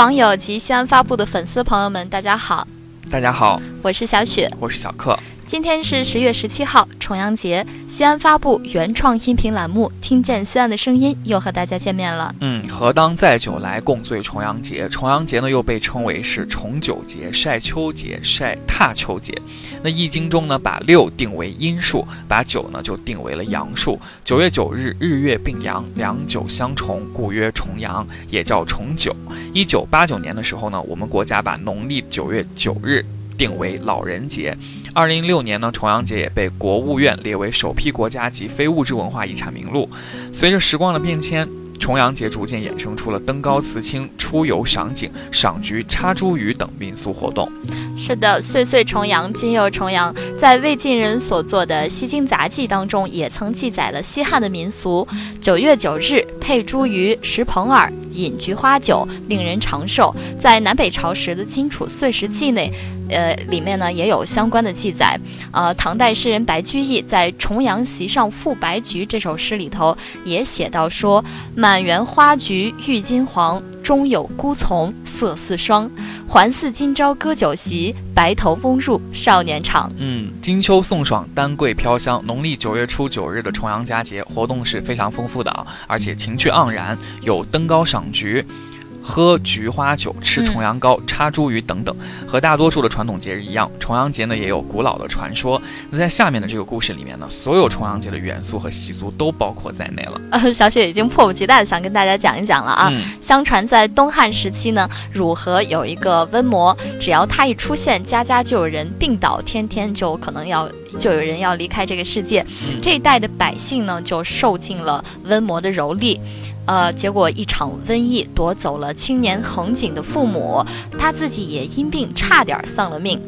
网友及西安发布的粉丝朋友们，大家好，大家好，我是小雪，我是小克。今天是十月十七号，重阳节。西安发布原创音频栏目《听见西安的声音》，又和大家见面了。嗯，何当载酒来共醉重阳节。重阳节呢，又被称为是重九节、晒秋节、晒踏秋节。那《易经》中呢，把六定为阴数，把九呢就定为了阳数。九月九日，日月并阳，两九相重，故曰重阳，也叫重九。一九八九年的时候呢，我们国家把农历九月九日定为老人节。二零一六年呢，重阳节也被国务院列为首批国家级非物质文化遗产名录。随着时光的变迁，重阳节逐渐衍生出了登高辞青、出游赏景、赏菊、插茱萸等民俗活动。是的，岁岁重阳，今又重阳。在魏晋人所作的《西京杂记》当中，也曾记载了西汉的民俗：九月九日，佩茱萸，食蓬饵，饮菊花酒，令人长寿。在南北朝时的《荆楚岁时记》内。呃，里面呢也有相关的记载。呃，唐代诗人白居易在《重阳席上赋白菊》这首诗里头也写到说：“满园花菊郁金黄，中有孤丛色似霜。还似今朝歌酒席，白头翁入少年场。”嗯，金秋送爽，丹桂飘香。农历九月初九日的重阳佳节，活动是非常丰富的啊，而且情趣盎然，有登高赏菊。喝菊花酒、吃重阳糕、插茱萸等等，和大多数的传统节日一样，重阳节呢也有古老的传说。那在下面的这个故事里面呢，所有重阳节的元素和习俗都包括在内了。呃，小雪已经迫不及待的想跟大家讲一讲了啊。相传在东汉时期呢，汝河有一个瘟魔，只要他一出现，家家就有人病倒，天天就可能要就有人要离开这个世界。这一代的百姓呢，就受尽了瘟魔的蹂躏。呃，结果一场瘟疫夺走了青年恒景的父母，他自己也因病差点丧了命。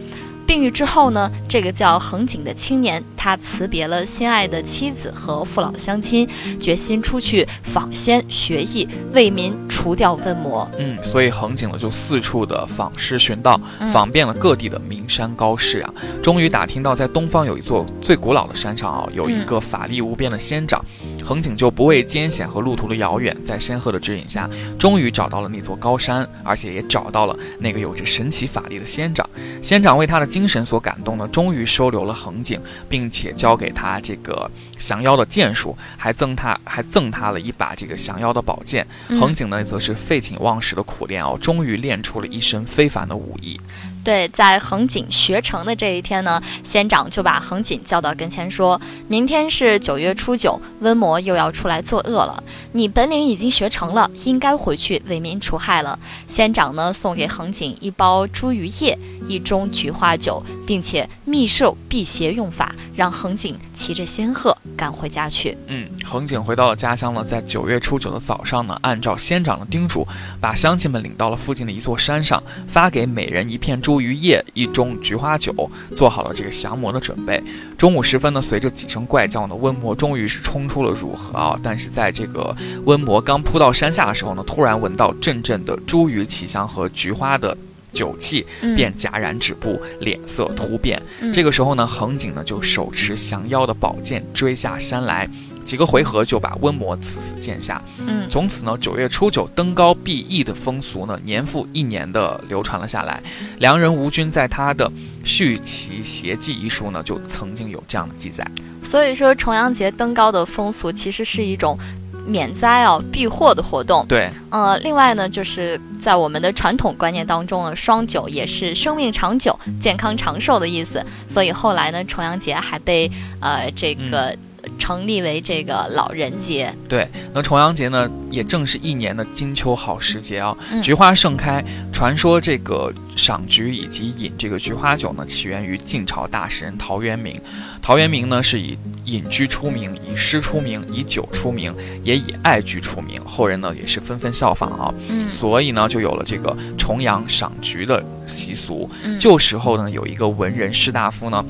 病愈之后呢，这个叫恒景的青年，他辞别了心爱的妻子和父老乡亲，决心出去访仙学艺，为民除掉瘟魔。嗯，所以恒景呢就四处的访师寻道，访遍了各地的名山高士啊，终于打听到在东方有一座最古老的山上啊，有一个法力无边的仙长。恒景就不畏艰险和路途的遥远，在仙鹤的指引下，终于找到了那座高山，而且也找到了那个有着神奇法力的仙长。仙长为他的精神所感动呢，终于收留了恒景，并且教给他这个降妖的剑术，还赠他还赠他了一把这个降妖的宝剑。恒景呢，则是废寝忘食的苦练哦，终于练出了一身非凡的武艺。对，在恒景学成的这一天呢，仙长就把恒景叫到跟前，说明天是九月初九，瘟魔又要出来作恶了。你本领已经学成了，应该回去为民除害了。仙长呢，送给恒景一包茱萸叶。一盅菊花酒，并且秘授辟邪用法，让恒景骑着仙鹤赶回家去。嗯，恒景回到了家乡呢，在九月初九的早上呢，按照仙长的叮嘱，把乡亲们领到了附近的一座山上，发给每人一片茱萸叶、一盅菊花酒，做好了这个降魔的准备。中午时分呢，随着几声怪叫呢，瘟魔终于是冲出了汝河啊！但是在这个瘟魔刚扑到山下的时候呢，突然闻到阵阵的茱萸奇香和菊花的。酒气便戛然止步，脸色突变。这个时候呢，恒景呢就手持降妖的宝剑追下山来，几个回合就把温魔刺死剑下。嗯，从此呢，九月初九登高避疫的风俗呢，年复一年的流传了下来。良人吴军在他的《续奇邪记》一书呢，就曾经有这样的记载。所以说，重阳节登高的风俗其实是一种。免灾哦，避祸的活动。对，呃，另外呢，就是在我们的传统观念当中呢，双九也是生命长久、健康长寿的意思。所以后来呢，重阳节还被呃这个成立为这个老人节。对，那重阳节呢，也正是一年的金秋好时节啊，菊花盛开。传说这个赏菊以及饮这个菊花酒呢，起源于晋朝大诗人陶渊明。陶渊明呢，是以隐居出名，以诗出名，以酒出名，也以爱菊出名。后人呢也是纷纷效仿啊，所以呢就有了这个重阳赏菊的习俗。旧时候呢有一个文人士大夫呢，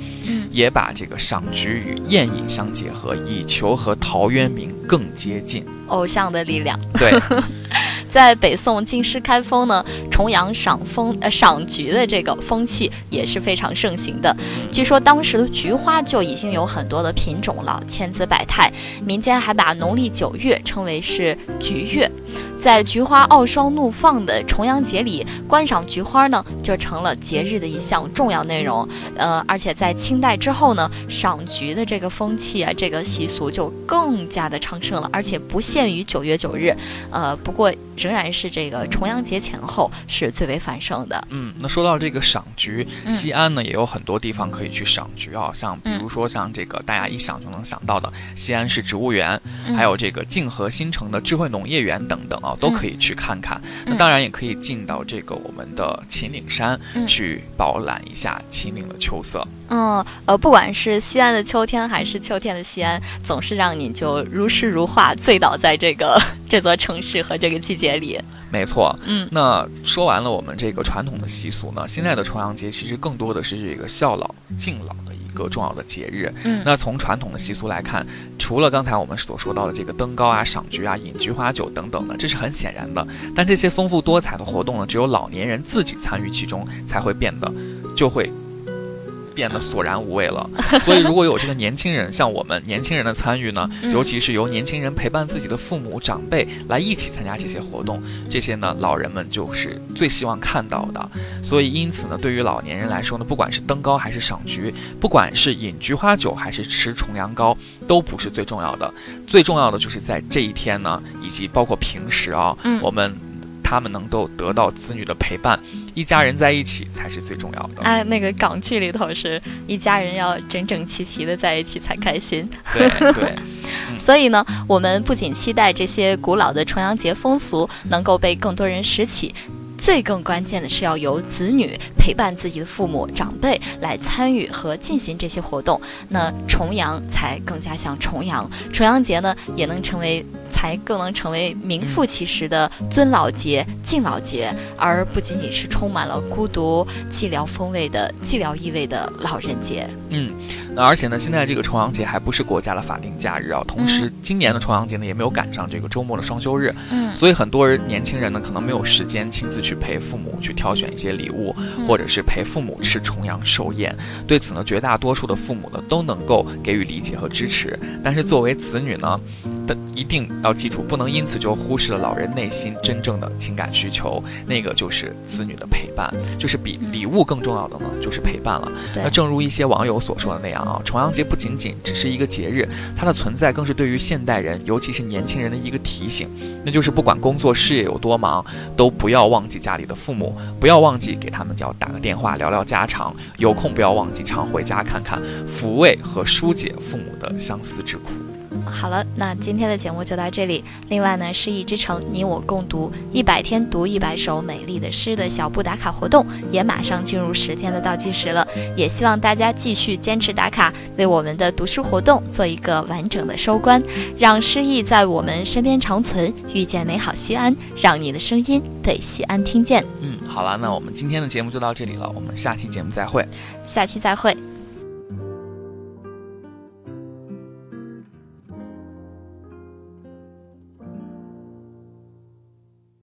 也把这个赏菊与宴饮相结合，以求和陶渊明更接近。偶像的力量。对。在北宋京师开封呢，重阳赏风呃赏菊的这个风气也是非常盛行的。据说当时的菊花就已经有很多的品种了，千姿百态。民间还把农历九月称为是菊月。在菊花傲霜怒放的重阳节里，观赏菊花呢，就成了节日的一项重要内容。呃，而且在清代之后呢，赏菊的这个风气啊，这个习俗就更加的昌盛了，而且不限于九月九日。呃，不过仍然是这个重阳节前后是最为繁盛的。嗯，那说到这个赏菊，西安呢也有很多地方可以去赏菊啊，像比如说像这个大家一想就能想到的西安市植物园，还有这个泾河新城的智慧农业园等等啊。都可以去看看，那当然也可以进到这个我们的秦岭山去饱览一下秦岭的秋色。嗯，呃，不管是西安的秋天，还是秋天的西安，总是让你就如诗如画，醉倒在这个这座城市和这个季节里。没错，嗯，那说完了我们这个传统的习俗呢，现在的重阳节其实更多的是这个孝老敬老的一个重要的节日。嗯，那从传统的习俗来看，除了刚才我们所说到的这个登高啊、赏菊啊、饮菊花酒等等的，这是很显然的。但这些丰富多彩的活动呢，只有老年人自己参与其中，才会变得就会。变得索然无味了，所以如果有这个年轻人，像我们年轻人的参与呢，尤其是由年轻人陪伴自己的父母长辈来一起参加这些活动，这些呢老人们就是最希望看到的。所以因此呢，对于老年人来说呢，不管是登高还是赏菊，不管是饮菊花酒还是吃重阳糕，都不是最重要的。最重要的就是在这一天呢，以及包括平时啊，我们。他们能够得到子女的陪伴，一家人在一起才是最重要的。哎，那个港剧里头是一家人要整整齐齐的在一起才开心。对对，所以呢，我们不仅期待这些古老的重阳节风俗能够被更多人拾起。最更关键的是要由子女陪伴自己的父母长辈来参与和进行这些活动，那重阳才更加像重阳，重阳节呢也能成为才更能成为名副其实的尊老节、敬老节，而不仅仅是充满了孤独、寂寥风味的寂寥意味的老人节。嗯。那而且呢，现在这个重阳节还不是国家的法定假日啊。同时，今年的重阳节呢，也没有赶上这个周末的双休日。嗯，所以很多人年轻人呢，可能没有时间亲自去陪父母去挑选一些礼物，或者是陪父母吃重阳寿宴。对此呢，绝大多数的父母呢，都能够给予理解和支持。但是作为子女呢，的一定要记住，不能因此就忽视了老人内心真正的情感需求。那个就是子女的陪伴，就是比礼物更重要的呢，就是陪伴了。那正如一些网友所说的那样。啊，重阳节不仅仅只是一个节日，它的存在更是对于现代人，尤其是年轻人的一个提醒。那就是不管工作事业有多忙，都不要忘记家里的父母，不要忘记给他们叫打个电话聊聊家常，有空不要忘记常回家看看，抚慰和疏解父母的相思之苦。好了，那今天的节目就到这里。另外呢，诗意之城你我共读一百天读一百首美丽的诗的小布打卡活动也马上进入十天的倒计时了。也希望大家继续坚持打卡，为我们的读书活动做一个完整的收官，让诗意在我们身边长存，遇见美好西安，让你的声音被西安听见。嗯，好了，那我们今天的节目就到这里了，我们下期节目再会。下期再会。